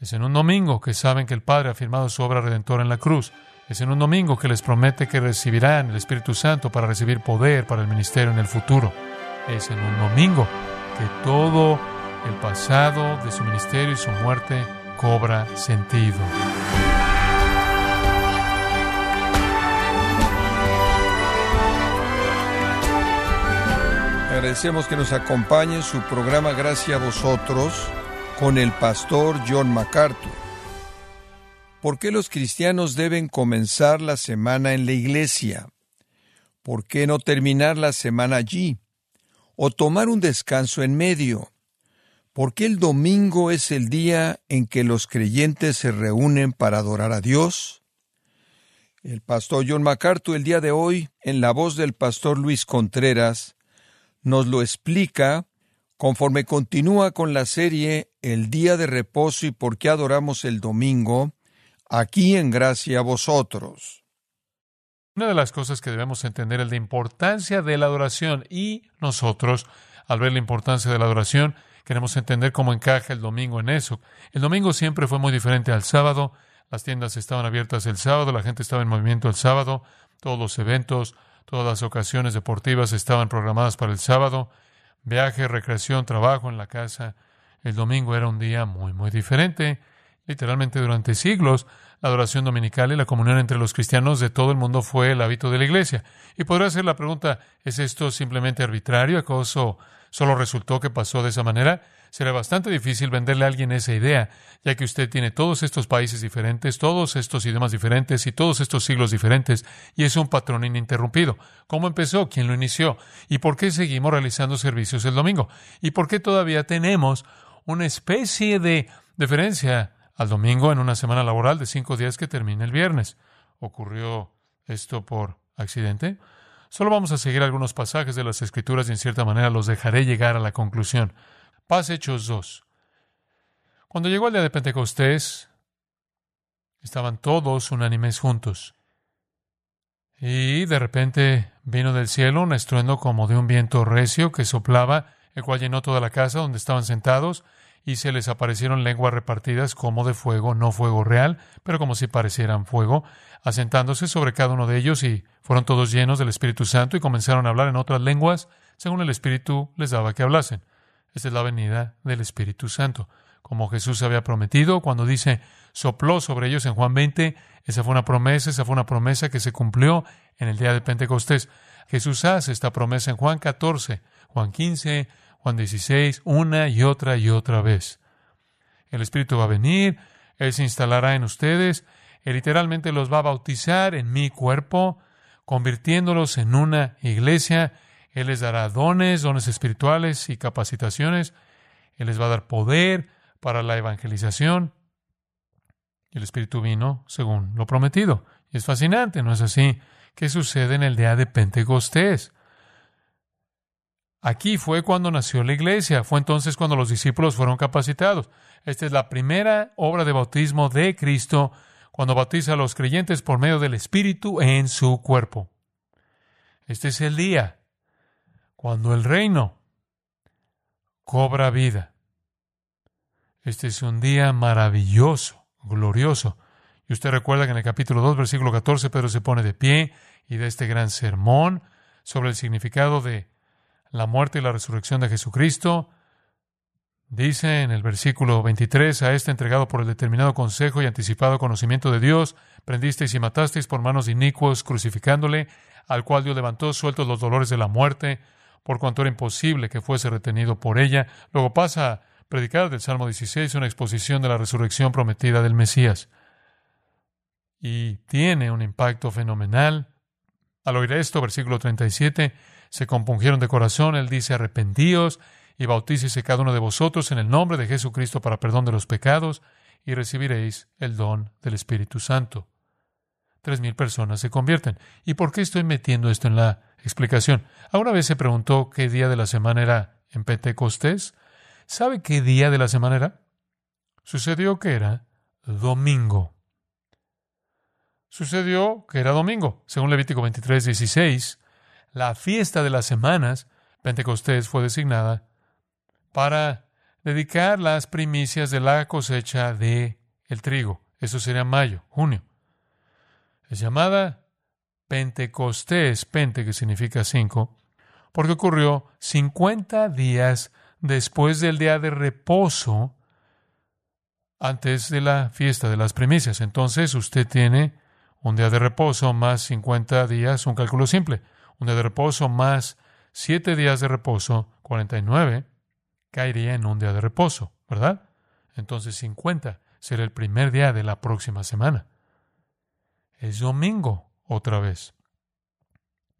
Es en un domingo que saben que el Padre ha firmado su obra redentora en la cruz. Es en un domingo que les promete que recibirán el Espíritu Santo para recibir poder para el ministerio en el futuro. Es en un domingo que todo el pasado de su ministerio y su muerte cobra sentido. Agradecemos que nos acompañe en su programa Gracias a vosotros con el pastor John MacArthur. ¿Por qué los cristianos deben comenzar la semana en la iglesia? ¿Por qué no terminar la semana allí? ¿O tomar un descanso en medio? ¿Por qué el domingo es el día en que los creyentes se reúnen para adorar a Dios? El pastor John MacArthur el día de hoy, en la voz del pastor Luis Contreras, nos lo explica conforme continúa con la serie El día de reposo y por qué adoramos el domingo, aquí en gracia a vosotros. Una de las cosas que debemos entender es la importancia de la adoración y nosotros, al ver la importancia de la adoración, queremos entender cómo encaja el domingo en eso. El domingo siempre fue muy diferente al sábado, las tiendas estaban abiertas el sábado, la gente estaba en movimiento el sábado, todos los eventos, Todas las ocasiones deportivas estaban programadas para el sábado. Viaje, recreación, trabajo en la casa. El domingo era un día muy, muy diferente. Literalmente durante siglos, la adoración dominical y la comunión entre los cristianos de todo el mundo fue el hábito de la iglesia. Y podría hacer la pregunta, ¿es esto simplemente arbitrario? ¿Acaso solo resultó que pasó de esa manera? será bastante difícil venderle a alguien esa idea, ya que usted tiene todos estos países diferentes, todos estos idiomas diferentes y todos estos siglos diferentes, y es un patrón ininterrumpido. ¿Cómo empezó? ¿Quién lo inició? ¿Y por qué seguimos realizando servicios el domingo? ¿Y por qué todavía tenemos una especie de deferencia al domingo en una semana laboral de cinco días que termina el viernes? ¿Ocurrió esto por accidente? Solo vamos a seguir algunos pasajes de las Escrituras y en cierta manera los dejaré llegar a la conclusión. Paz Hechos 2. Cuando llegó el día de Pentecostés, estaban todos unánimes juntos. Y de repente vino del cielo un estruendo como de un viento recio que soplaba, el cual llenó toda la casa donde estaban sentados, y se les aparecieron lenguas repartidas como de fuego, no fuego real, pero como si parecieran fuego, asentándose sobre cada uno de ellos, y fueron todos llenos del Espíritu Santo y comenzaron a hablar en otras lenguas, según el Espíritu les daba que hablasen. Esta es la venida del Espíritu Santo. Como Jesús había prometido, cuando dice sopló sobre ellos en Juan 20, esa fue una promesa, esa fue una promesa que se cumplió en el día de Pentecostés. Jesús hace esta promesa en Juan 14, Juan 15, Juan 16, una y otra y otra vez. El Espíritu va a venir, Él se instalará en ustedes, Él literalmente los va a bautizar en mi cuerpo, convirtiéndolos en una iglesia él les dará dones, dones espirituales y capacitaciones. Él les va a dar poder para la evangelización. Y el Espíritu vino según lo prometido. Y es fascinante, ¿no es así? ¿Qué sucede en el día de Pentecostés? Aquí fue cuando nació la iglesia, fue entonces cuando los discípulos fueron capacitados. Esta es la primera obra de bautismo de Cristo, cuando bautiza a los creyentes por medio del Espíritu en su cuerpo. Este es el día cuando el reino cobra vida. Este es un día maravilloso, glorioso. Y usted recuerda que en el capítulo 2, versículo 14, Pedro se pone de pie y da este gran sermón sobre el significado de la muerte y la resurrección de Jesucristo. Dice en el versículo 23, a este entregado por el determinado consejo y anticipado conocimiento de Dios, prendisteis y matasteis por manos inicuos, crucificándole, al cual Dios levantó sueltos los dolores de la muerte, por cuanto era imposible que fuese retenido por ella. Luego pasa a predicar del Salmo 16 una exposición de la resurrección prometida del Mesías. Y tiene un impacto fenomenal. Al oír esto, versículo 37, se compungieron de corazón. Él dice, arrepentíos y bautícese cada uno de vosotros en el nombre de Jesucristo para perdón de los pecados y recibiréis el don del Espíritu Santo. Tres mil personas se convierten. ¿Y por qué estoy metiendo esto en la explicación? ¿Alguna vez se preguntó qué día de la semana era en Pentecostés? ¿Sabe qué día de la semana era? Sucedió que era domingo. Sucedió que era domingo. Según Levítico 23, 16, la fiesta de las semanas, Pentecostés, fue designada para dedicar las primicias de la cosecha de el trigo. Eso sería mayo, junio. Es llamada Pentecostés, Pente que significa cinco, porque ocurrió 50 días después del día de reposo antes de la fiesta de las primicias. Entonces usted tiene un día de reposo más 50 días, un cálculo simple. Un día de reposo más 7 días de reposo, 49, caería en un día de reposo, ¿verdad? Entonces 50 será el primer día de la próxima semana. Es domingo otra vez.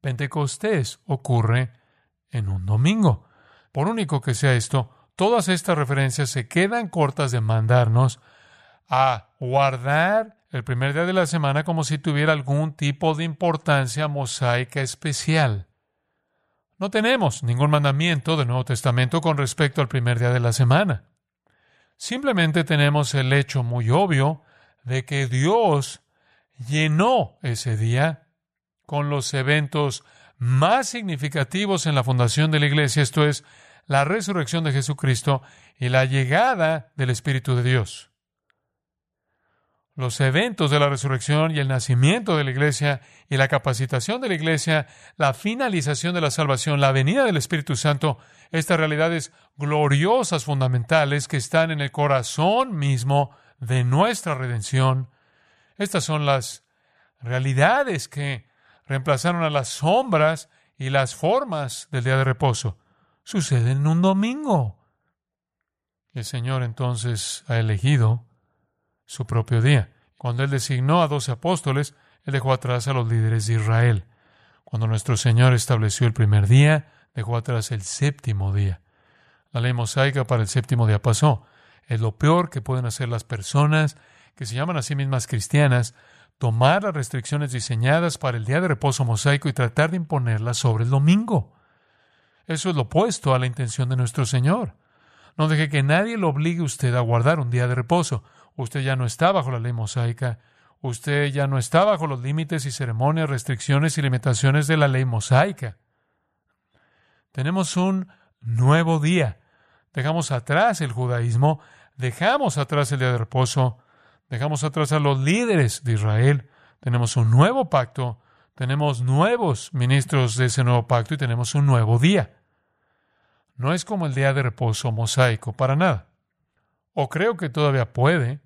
Pentecostés ocurre en un domingo. Por único que sea esto, todas estas referencias se quedan cortas de mandarnos a guardar el primer día de la semana como si tuviera algún tipo de importancia mosaica especial. No tenemos ningún mandamiento del Nuevo Testamento con respecto al primer día de la semana. Simplemente tenemos el hecho muy obvio de que Dios llenó ese día con los eventos más significativos en la fundación de la iglesia, esto es, la resurrección de Jesucristo y la llegada del Espíritu de Dios. Los eventos de la resurrección y el nacimiento de la iglesia y la capacitación de la iglesia, la finalización de la salvación, la venida del Espíritu Santo, estas realidades gloriosas fundamentales que están en el corazón mismo de nuestra redención, estas son las realidades que reemplazaron a las sombras y las formas del día de reposo. Suceden en un domingo. El Señor entonces ha elegido su propio día. Cuando Él designó a doce apóstoles, Él dejó atrás a los líderes de Israel. Cuando nuestro Señor estableció el primer día, dejó atrás el séptimo día. La ley mosaica para el séptimo día pasó. Es lo peor que pueden hacer las personas que se llaman a sí mismas cristianas tomar las restricciones diseñadas para el día de reposo mosaico y tratar de imponerlas sobre el domingo. Eso es lo opuesto a la intención de nuestro Señor. No deje que nadie lo obligue usted a guardar un día de reposo. Usted ya no está bajo la ley mosaica. Usted ya no está bajo los límites y ceremonias, restricciones y limitaciones de la ley mosaica. Tenemos un nuevo día. Dejamos atrás el judaísmo, dejamos atrás el día de reposo, Dejamos atrás a los líderes de Israel. Tenemos un nuevo pacto, tenemos nuevos ministros de ese nuevo pacto y tenemos un nuevo día. No es como el día de reposo mosaico, para nada. O creo que todavía puede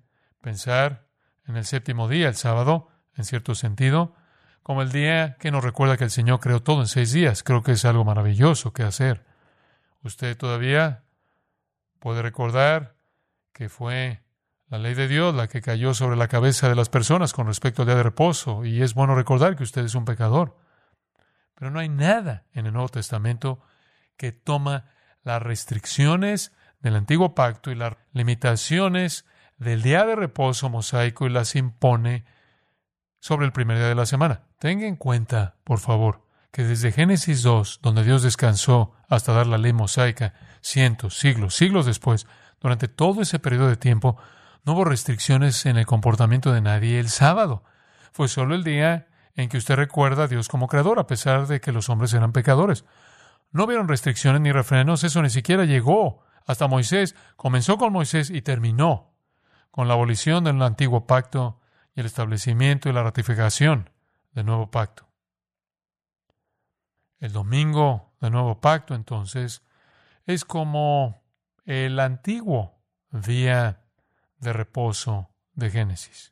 pensar en el séptimo día, el sábado, en cierto sentido, como el día que nos recuerda que el Señor creó todo en seis días. Creo que es algo maravilloso que hacer. Usted todavía puede recordar que fue la ley de Dios, la que cayó sobre la cabeza de las personas con respecto al día de reposo, y es bueno recordar que usted es un pecador. Pero no hay nada en el Nuevo Testamento que toma las restricciones del antiguo pacto y las limitaciones del día de reposo mosaico y las impone sobre el primer día de la semana. Tenga en cuenta, por favor, que desde Génesis 2, donde Dios descansó hasta dar la ley mosaica, cientos, siglos, siglos después, durante todo ese periodo de tiempo, no hubo restricciones en el comportamiento de nadie el sábado. Fue solo el día en que usted recuerda a Dios como creador, a pesar de que los hombres eran pecadores. No hubieron restricciones ni refrenos, eso ni siquiera llegó hasta Moisés. Comenzó con Moisés y terminó con la abolición del antiguo pacto y el establecimiento y la ratificación del nuevo pacto. El domingo del nuevo pacto, entonces, es como el antiguo día de reposo de Génesis.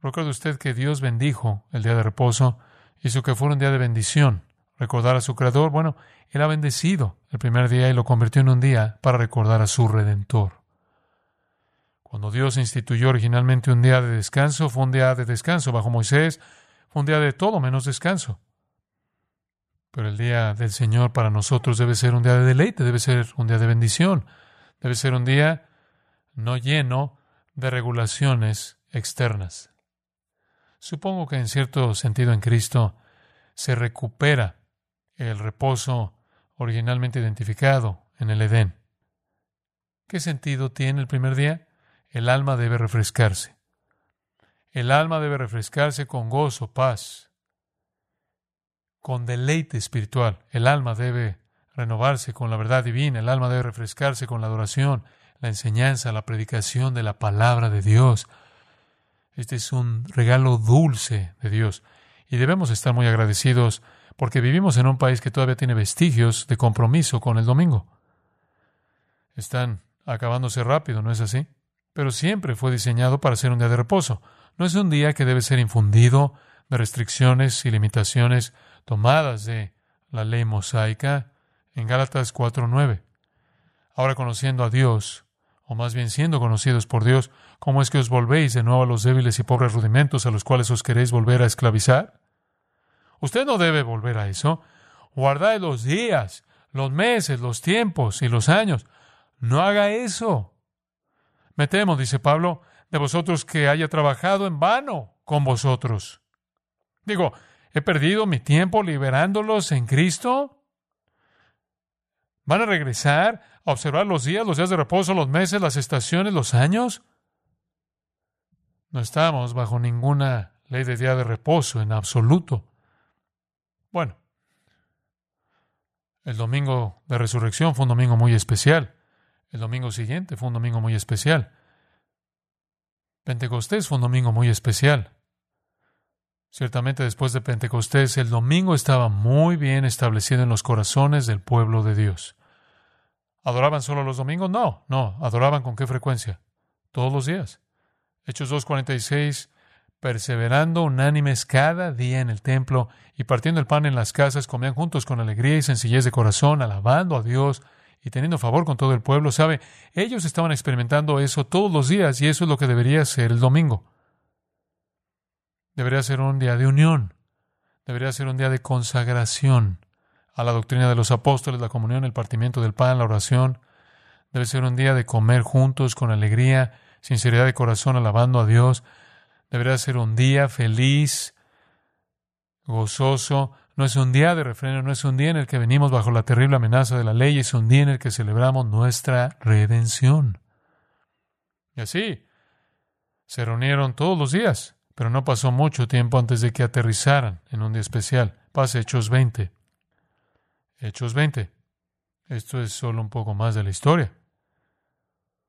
Recuerda usted que Dios bendijo el día de reposo, hizo que fuera un día de bendición. Recordar a su Creador, bueno, Él ha bendecido el primer día y lo convirtió en un día para recordar a su Redentor. Cuando Dios instituyó originalmente un día de descanso, fue un día de descanso. Bajo Moisés fue un día de todo menos descanso. Pero el día del Señor para nosotros debe ser un día de deleite, debe ser un día de bendición, debe ser un día no lleno de regulaciones externas. Supongo que en cierto sentido en Cristo se recupera el reposo originalmente identificado en el Edén. ¿Qué sentido tiene el primer día? El alma debe refrescarse. El alma debe refrescarse con gozo, paz, con deleite espiritual. El alma debe renovarse con la verdad divina, el alma debe refrescarse con la adoración, la enseñanza, la predicación de la palabra de Dios. Este es un regalo dulce de Dios y debemos estar muy agradecidos porque vivimos en un país que todavía tiene vestigios de compromiso con el domingo. Están acabándose rápido, ¿no es así? Pero siempre fue diseñado para ser un día de reposo. No es un día que debe ser infundido de restricciones y limitaciones tomadas de la ley mosaica en Gálatas 4:9. Ahora conociendo a Dios, o más bien siendo conocidos por Dios, ¿cómo es que os volvéis de nuevo a los débiles y pobres rudimentos a los cuales os queréis volver a esclavizar? Usted no debe volver a eso. Guardad los días, los meses, los tiempos y los años. No haga eso. Me temo, dice Pablo, de vosotros que haya trabajado en vano con vosotros. Digo, ¿he perdido mi tiempo liberándolos en Cristo? ¿Van a regresar a observar los días, los días de reposo, los meses, las estaciones, los años? No estamos bajo ninguna ley de día de reposo en absoluto. Bueno, el domingo de resurrección fue un domingo muy especial. El domingo siguiente fue un domingo muy especial. Pentecostés fue un domingo muy especial. Ciertamente después de Pentecostés el domingo estaba muy bien establecido en los corazones del pueblo de Dios. ¿Adoraban solo los domingos? No, no. ¿Adoraban con qué frecuencia? Todos los días. Hechos 2.46, perseverando unánimes cada día en el templo y partiendo el pan en las casas, comían juntos con alegría y sencillez de corazón, alabando a Dios y teniendo favor con todo el pueblo. ¿Sabe? Ellos estaban experimentando eso todos los días y eso es lo que debería ser el domingo. Debería ser un día de unión. Debería ser un día de consagración a la doctrina de los apóstoles, la comunión, el partimiento del pan, la oración. Debe ser un día de comer juntos con alegría, sinceridad de corazón, alabando a Dios. Debería ser un día feliz, gozoso, no es un día de refreno, no es un día en el que venimos bajo la terrible amenaza de la ley, es un día en el que celebramos nuestra redención. Y así, se reunieron todos los días, pero no pasó mucho tiempo antes de que aterrizaran en un día especial. Pase Hechos 20. Hechos 20. Esto es solo un poco más de la historia.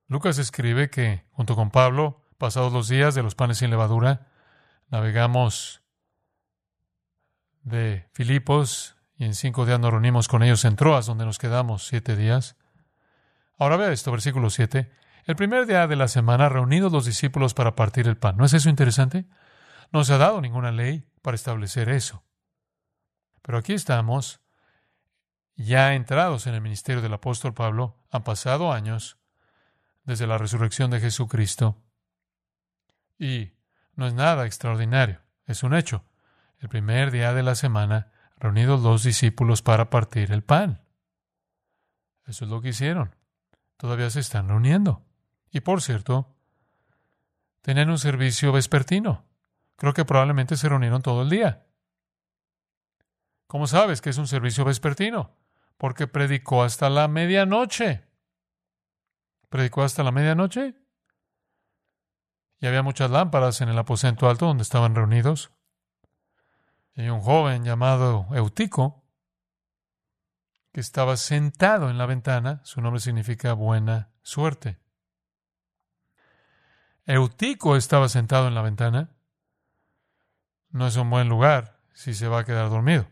Lucas escribe que, junto con Pablo, pasados los días de los panes sin levadura, navegamos de Filipos y en cinco días nos reunimos con ellos en Troas, donde nos quedamos siete días. Ahora vea esto, versículo 7. El primer día de la semana reunidos los discípulos para partir el pan. ¿No es eso interesante? No se ha dado ninguna ley para establecer eso. Pero aquí estamos, ya entrados en el ministerio del apóstol Pablo, han pasado años desde la resurrección de Jesucristo. Y no es nada extraordinario, es un hecho el primer día de la semana, reunidos los discípulos para partir el pan. Eso es lo que hicieron. Todavía se están reuniendo. Y por cierto, tenían un servicio vespertino. Creo que probablemente se reunieron todo el día. ¿Cómo sabes que es un servicio vespertino? Porque predicó hasta la medianoche. ¿Predicó hasta la medianoche? Y había muchas lámparas en el aposento alto donde estaban reunidos. Hay un joven llamado Eutico que estaba sentado en la ventana. Su nombre significa buena suerte. Eutico estaba sentado en la ventana. No es un buen lugar si se va a quedar dormido.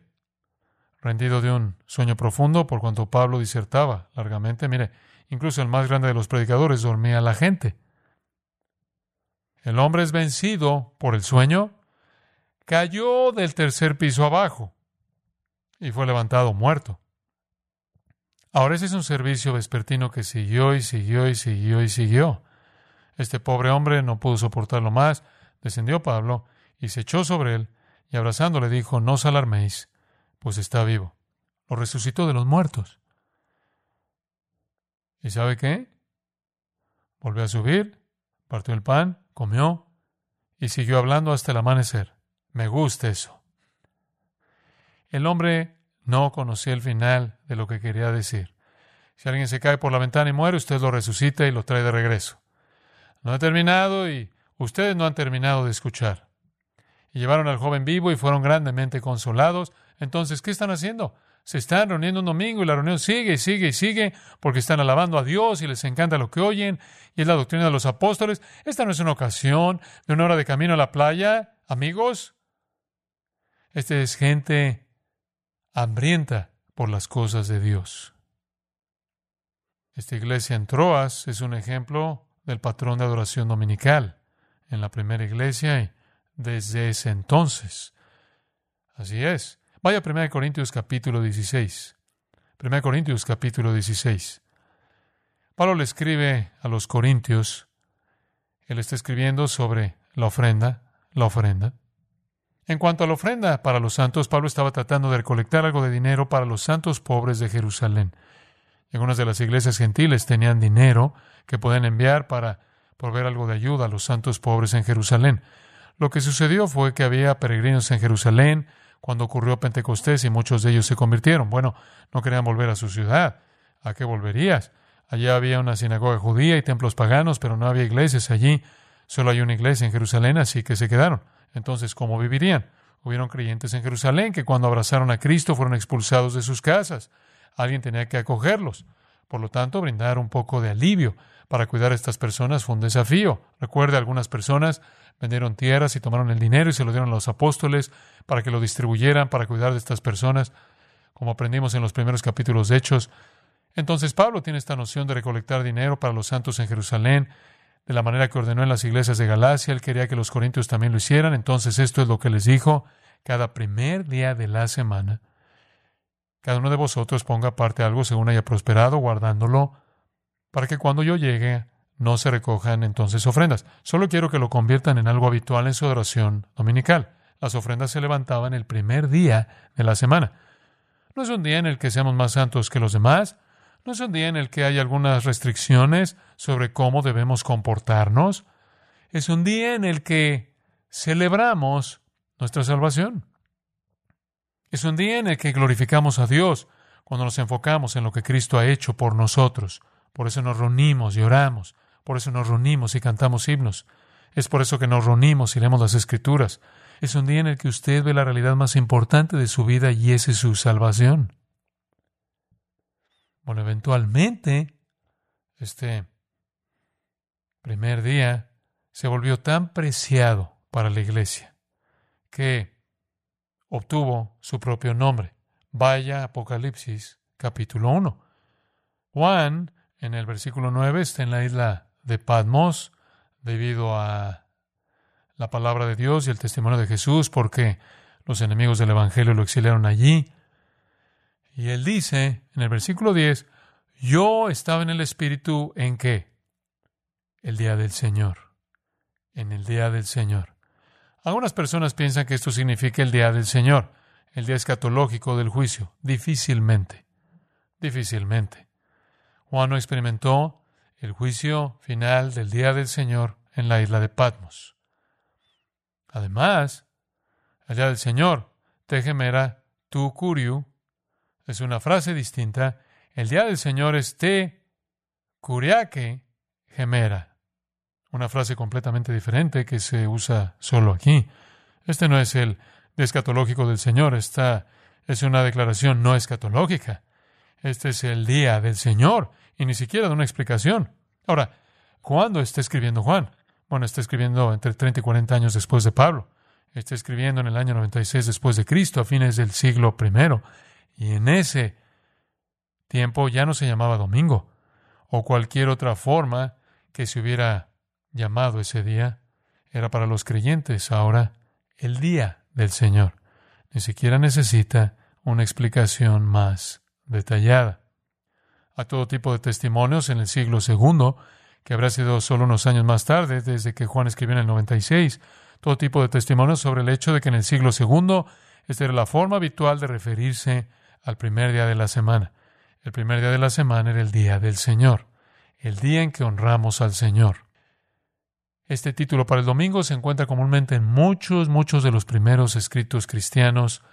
Rendido de un sueño profundo, por cuanto Pablo disertaba largamente. Mire, incluso el más grande de los predicadores dormía la gente. El hombre es vencido por el sueño cayó del tercer piso abajo y fue levantado muerto. Ahora ese es un servicio vespertino que siguió y siguió y siguió y siguió. Este pobre hombre no pudo soportarlo más, descendió Pablo y se echó sobre él y abrazándole dijo, no os alarméis, pues está vivo. Lo resucitó de los muertos. ¿Y sabe qué? Volvió a subir, partió el pan, comió y siguió hablando hasta el amanecer. Me gusta eso. El hombre no conocía el final de lo que quería decir. Si alguien se cae por la ventana y muere, usted lo resucita y lo trae de regreso. No he terminado y ustedes no han terminado de escuchar. Y llevaron al joven vivo y fueron grandemente consolados. Entonces, ¿qué están haciendo? se están reuniendo un domingo y la reunión sigue y sigue y sigue porque están alabando a Dios y les encanta lo que oyen y es la doctrina de los apóstoles. Esta no es una ocasión de una hora de camino a la playa, amigos. Esta es gente hambrienta por las cosas de Dios. Esta iglesia en Troas es un ejemplo del patrón de adoración dominical en la primera iglesia y desde ese entonces. Así es. Vaya a 1 Corintios capítulo 16. 1 Corintios capítulo 16. Pablo le escribe a los Corintios. Él está escribiendo sobre la ofrenda, la ofrenda. En cuanto a la ofrenda para los santos, Pablo estaba tratando de recolectar algo de dinero para los santos pobres de Jerusalén. Algunas de las iglesias gentiles tenían dinero que pueden enviar para proveer algo de ayuda a los santos pobres en Jerusalén. Lo que sucedió fue que había peregrinos en Jerusalén, cuando ocurrió Pentecostés y muchos de ellos se convirtieron. Bueno, no querían volver a su ciudad. ¿A qué volverías? Allá había una sinagoga judía y templos paganos, pero no había iglesias allí. Solo hay una iglesia en Jerusalén, así que se quedaron. Entonces, ¿cómo vivirían? Hubieron creyentes en Jerusalén que cuando abrazaron a Cristo fueron expulsados de sus casas. Alguien tenía que acogerlos. Por lo tanto, brindar un poco de alivio para cuidar a estas personas fue un desafío. Recuerde, algunas personas vendieron tierras y tomaron el dinero y se lo dieron a los apóstoles para que lo distribuyeran, para cuidar de estas personas, como aprendimos en los primeros capítulos de Hechos. Entonces Pablo tiene esta noción de recolectar dinero para los santos en Jerusalén, de la manera que ordenó en las iglesias de Galacia. Él quería que los corintios también lo hicieran. Entonces esto es lo que les dijo cada primer día de la semana. Cada uno de vosotros ponga parte algo según haya prosperado, guardándolo, para que cuando yo llegue no se recojan entonces ofrendas. Solo quiero que lo conviertan en algo habitual en su adoración dominical. Las ofrendas se levantaban el primer día de la semana. No es un día en el que seamos más santos que los demás. No es un día en el que hay algunas restricciones sobre cómo debemos comportarnos. Es un día en el que celebramos nuestra salvación. Es un día en el que glorificamos a Dios cuando nos enfocamos en lo que Cristo ha hecho por nosotros. Por eso nos reunimos y oramos. Por eso nos reunimos y cantamos himnos. Es por eso que nos reunimos y leemos las Escrituras. Es un día en el que usted ve la realidad más importante de su vida y esa es su salvación. Bueno, eventualmente, este primer día se volvió tan preciado para la iglesia que obtuvo su propio nombre. Vaya Apocalipsis capítulo 1. Juan, en el versículo 9, está en la isla de Patmos debido a la palabra de Dios y el testimonio de Jesús, porque los enemigos del Evangelio lo exiliaron allí. Y él dice en el versículo 10, yo estaba en el Espíritu en qué? El día del Señor. En el día del Señor. Algunas personas piensan que esto significa el día del Señor, el día escatológico del juicio. Difícilmente. Difícilmente. Juan no experimentó el juicio final del día del Señor en la isla de Patmos. Además, día del Señor, Tegemera, tu curiu, es una frase distinta. El día del Señor es te curiaque gemera. Una frase completamente diferente que se usa solo aquí. Este no es el escatológico del Señor, esta es una declaración no escatológica. Este es el día del Señor y ni siquiera de una explicación. Ahora, ¿cuándo está escribiendo Juan? Bueno, está escribiendo entre 30 y 40 años después de Pablo. Está escribiendo en el año 96 después de Cristo, a fines del siglo I. Y en ese tiempo ya no se llamaba domingo o cualquier otra forma que se hubiera llamado ese día. Era para los creyentes ahora el día del Señor. Ni siquiera necesita una explicación más detallada a todo tipo de testimonios en el siglo II, que habrá sido solo unos años más tarde, desde que Juan escribió en el 96, todo tipo de testimonios sobre el hecho de que en el siglo II esta era la forma habitual de referirse al primer día de la semana. El primer día de la semana era el día del Señor, el día en que honramos al Señor. Este título para el domingo se encuentra comúnmente en muchos, muchos de los primeros escritos cristianos.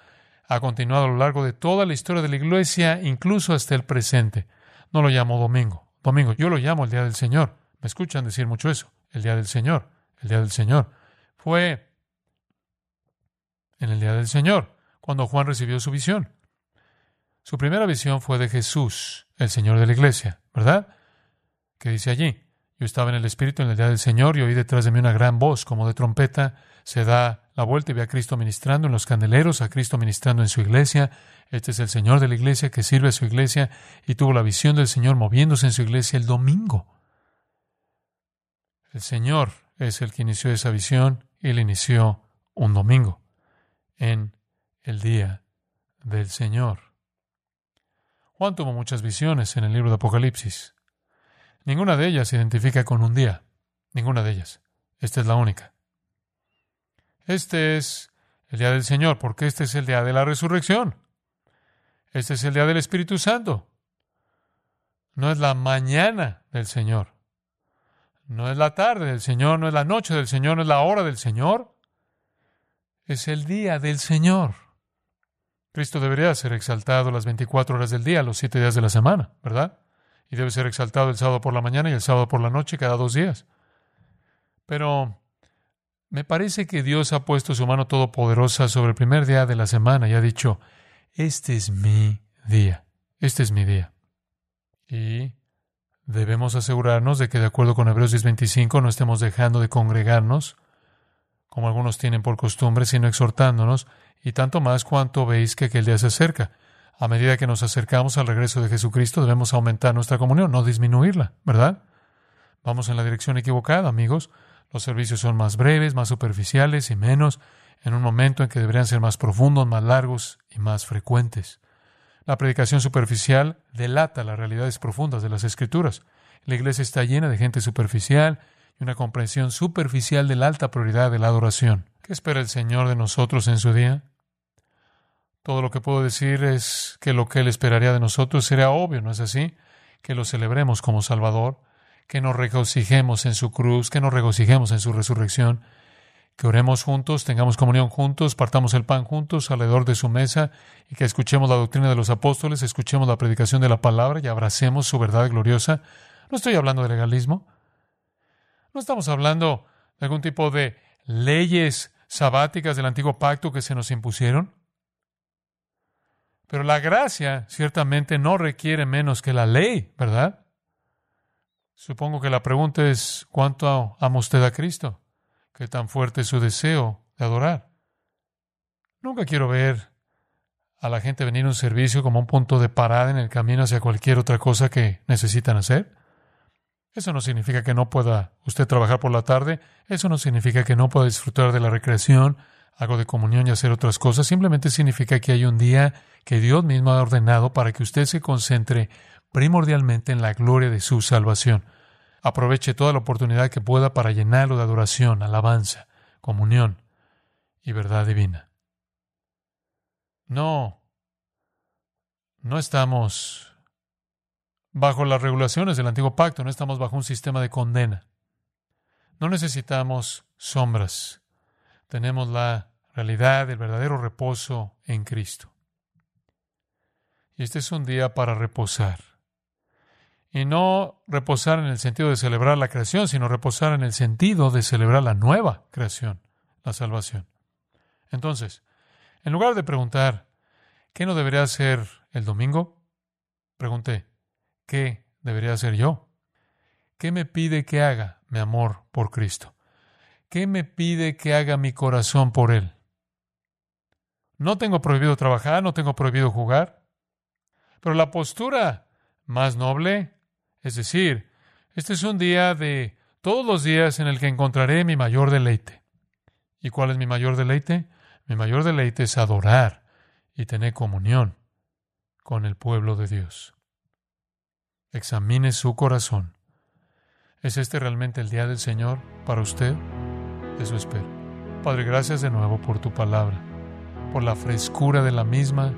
Ha continuado a lo largo de toda la historia de la Iglesia, incluso hasta el presente. No lo llamo domingo. Domingo, yo lo llamo el día del Señor. Me escuchan decir mucho eso. El día del Señor. El día del Señor. Fue en el día del Señor cuando Juan recibió su visión. Su primera visión fue de Jesús, el Señor de la iglesia, ¿verdad? ¿Qué dice allí? Yo estaba en el Espíritu en el día del Señor y oí detrás de mí una gran voz como de trompeta. Se da la vuelta y ve a Cristo ministrando en los candeleros, a Cristo ministrando en su iglesia. Este es el Señor de la iglesia que sirve a su iglesia y tuvo la visión del Señor moviéndose en su iglesia el domingo. El Señor es el que inició esa visión y Él inició un domingo en el día del Señor. Juan tuvo muchas visiones en el libro de Apocalipsis. Ninguna de ellas se identifica con un día. Ninguna de ellas. Esta es la única. Este es el día del Señor, porque este es el día de la resurrección. Este es el día del Espíritu Santo. No es la mañana del Señor. No es la tarde del Señor, no es la noche del Señor, no es la hora del Señor. Es el día del Señor. Cristo debería ser exaltado las 24 horas del día, los siete días de la semana, ¿verdad? Y debe ser exaltado el sábado por la mañana y el sábado por la noche cada dos días. Pero me parece que Dios ha puesto su mano todopoderosa sobre el primer día de la semana y ha dicho, este es mi día, este es mi día. Y debemos asegurarnos de que, de acuerdo con Hebreos 10:25, no estemos dejando de congregarnos, como algunos tienen por costumbre, sino exhortándonos, y tanto más cuanto veis que aquel día se acerca. A medida que nos acercamos al regreso de Jesucristo, debemos aumentar nuestra comunión, no disminuirla, ¿verdad? Vamos en la dirección equivocada, amigos. Los servicios son más breves, más superficiales y menos en un momento en que deberían ser más profundos, más largos y más frecuentes. La predicación superficial delata las realidades profundas de las Escrituras. La iglesia está llena de gente superficial una comprensión superficial de la alta prioridad de la adoración. ¿Qué espera el Señor de nosotros en su día? Todo lo que puedo decir es que lo que Él esperaría de nosotros sería obvio, ¿no es así? Que lo celebremos como Salvador, que nos regocijemos en su cruz, que nos regocijemos en su resurrección, que oremos juntos, tengamos comunión juntos, partamos el pan juntos alrededor de su mesa y que escuchemos la doctrina de los apóstoles, escuchemos la predicación de la palabra y abracemos su verdad gloriosa. No estoy hablando de legalismo. No estamos hablando de algún tipo de leyes sabáticas del antiguo pacto que se nos impusieron. Pero la gracia ciertamente no requiere menos que la ley, ¿verdad? Supongo que la pregunta es, ¿cuánto ama usted a Cristo? qué tan fuerte es su deseo de adorar. Nunca quiero ver a la gente venir a un servicio como un punto de parada en el camino hacia cualquier otra cosa que necesitan hacer. Eso no significa que no pueda usted trabajar por la tarde, eso no significa que no pueda disfrutar de la recreación, algo de comunión y hacer otras cosas, simplemente significa que hay un día que Dios mismo ha ordenado para que usted se concentre primordialmente en la gloria de su salvación. Aproveche toda la oportunidad que pueda para llenarlo de adoración, alabanza, comunión y verdad divina. No, no estamos bajo las regulaciones del antiguo pacto, no estamos bajo un sistema de condena. No necesitamos sombras. Tenemos la realidad del verdadero reposo en Cristo. Y este es un día para reposar. Y no reposar en el sentido de celebrar la creación, sino reposar en el sentido de celebrar la nueva creación, la salvación. Entonces, en lugar de preguntar, ¿qué no debería hacer el domingo? Pregunté, ¿qué debería hacer yo? ¿Qué me pide que haga mi amor por Cristo? ¿Qué me pide que haga mi corazón por Él? No tengo prohibido trabajar, no tengo prohibido jugar, pero la postura más noble es decir, este es un día de todos los días en el que encontraré mi mayor deleite. ¿Y cuál es mi mayor deleite? Mi mayor deleite es adorar y tener comunión con el pueblo de Dios. Examine su corazón. ¿Es este realmente el día del Señor para usted? Eso espero. Padre, gracias de nuevo por tu palabra, por la frescura de la misma,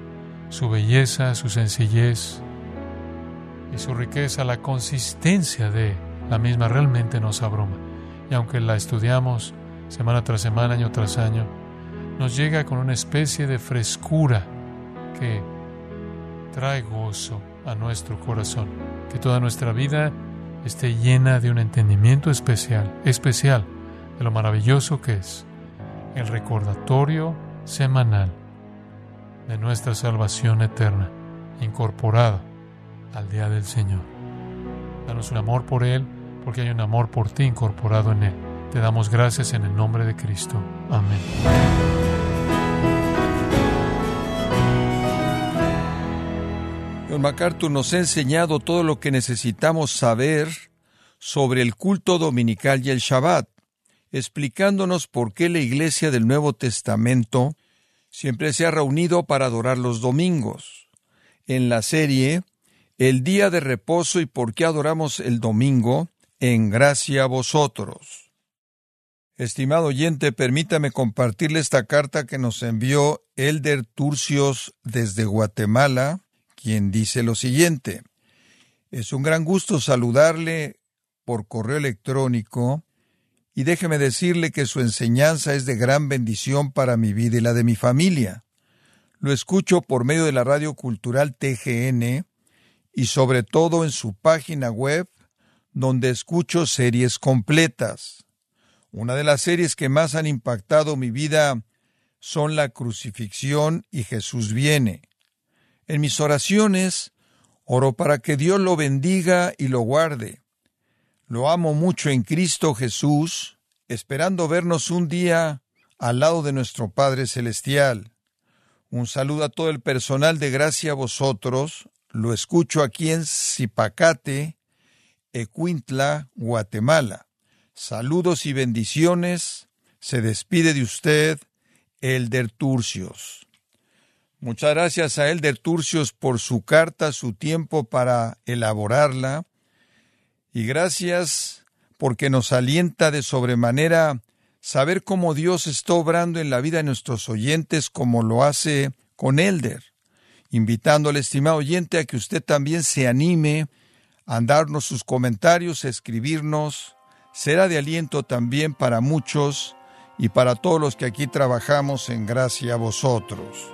su belleza, su sencillez, y su riqueza, la consistencia de la misma realmente nos abruma. Y aunque la estudiamos semana tras semana, año tras año, nos llega con una especie de frescura que trae gozo a nuestro corazón. Que toda nuestra vida esté llena de un entendimiento especial, especial de lo maravilloso que es el recordatorio semanal de nuestra salvación eterna incorporada al día del Señor. Danos un amor por Él, porque hay un amor por ti incorporado en Él. Te damos gracias en el nombre de Cristo. Amén. MacArthur nos ha enseñado todo lo que necesitamos saber sobre el culto dominical y el Shabbat, explicándonos por qué la Iglesia del Nuevo Testamento siempre se ha reunido para adorar los domingos. En la serie El día de reposo y por qué adoramos el domingo, en gracia a vosotros. Estimado oyente, permítame compartirle esta carta que nos envió Elder Turcios desde Guatemala, quien dice lo siguiente. Es un gran gusto saludarle por correo electrónico y déjeme decirle que su enseñanza es de gran bendición para mi vida y la de mi familia. Lo escucho por medio de la radio cultural TGN y sobre todo en su página web donde escucho series completas. Una de las series que más han impactado mi vida son La crucifixión y Jesús viene. En mis oraciones oro para que Dios lo bendiga y lo guarde. Lo amo mucho en Cristo Jesús, esperando vernos un día al lado de nuestro Padre Celestial. Un saludo a todo el personal de Gracia a vosotros. Lo escucho aquí en Zipacate, Ecuintla, Guatemala. Saludos y bendiciones. Se despide de usted, Elder Turcios. Muchas gracias a Elder Turcios por su carta, su tiempo para elaborarla. Y gracias porque nos alienta de sobremanera saber cómo Dios está obrando en la vida de nuestros oyentes como lo hace con Elder, invitando al estimado oyente a que usted también se anime a darnos sus comentarios, a escribirnos. Será de aliento también para muchos y para todos los que aquí trabajamos en gracia a vosotros.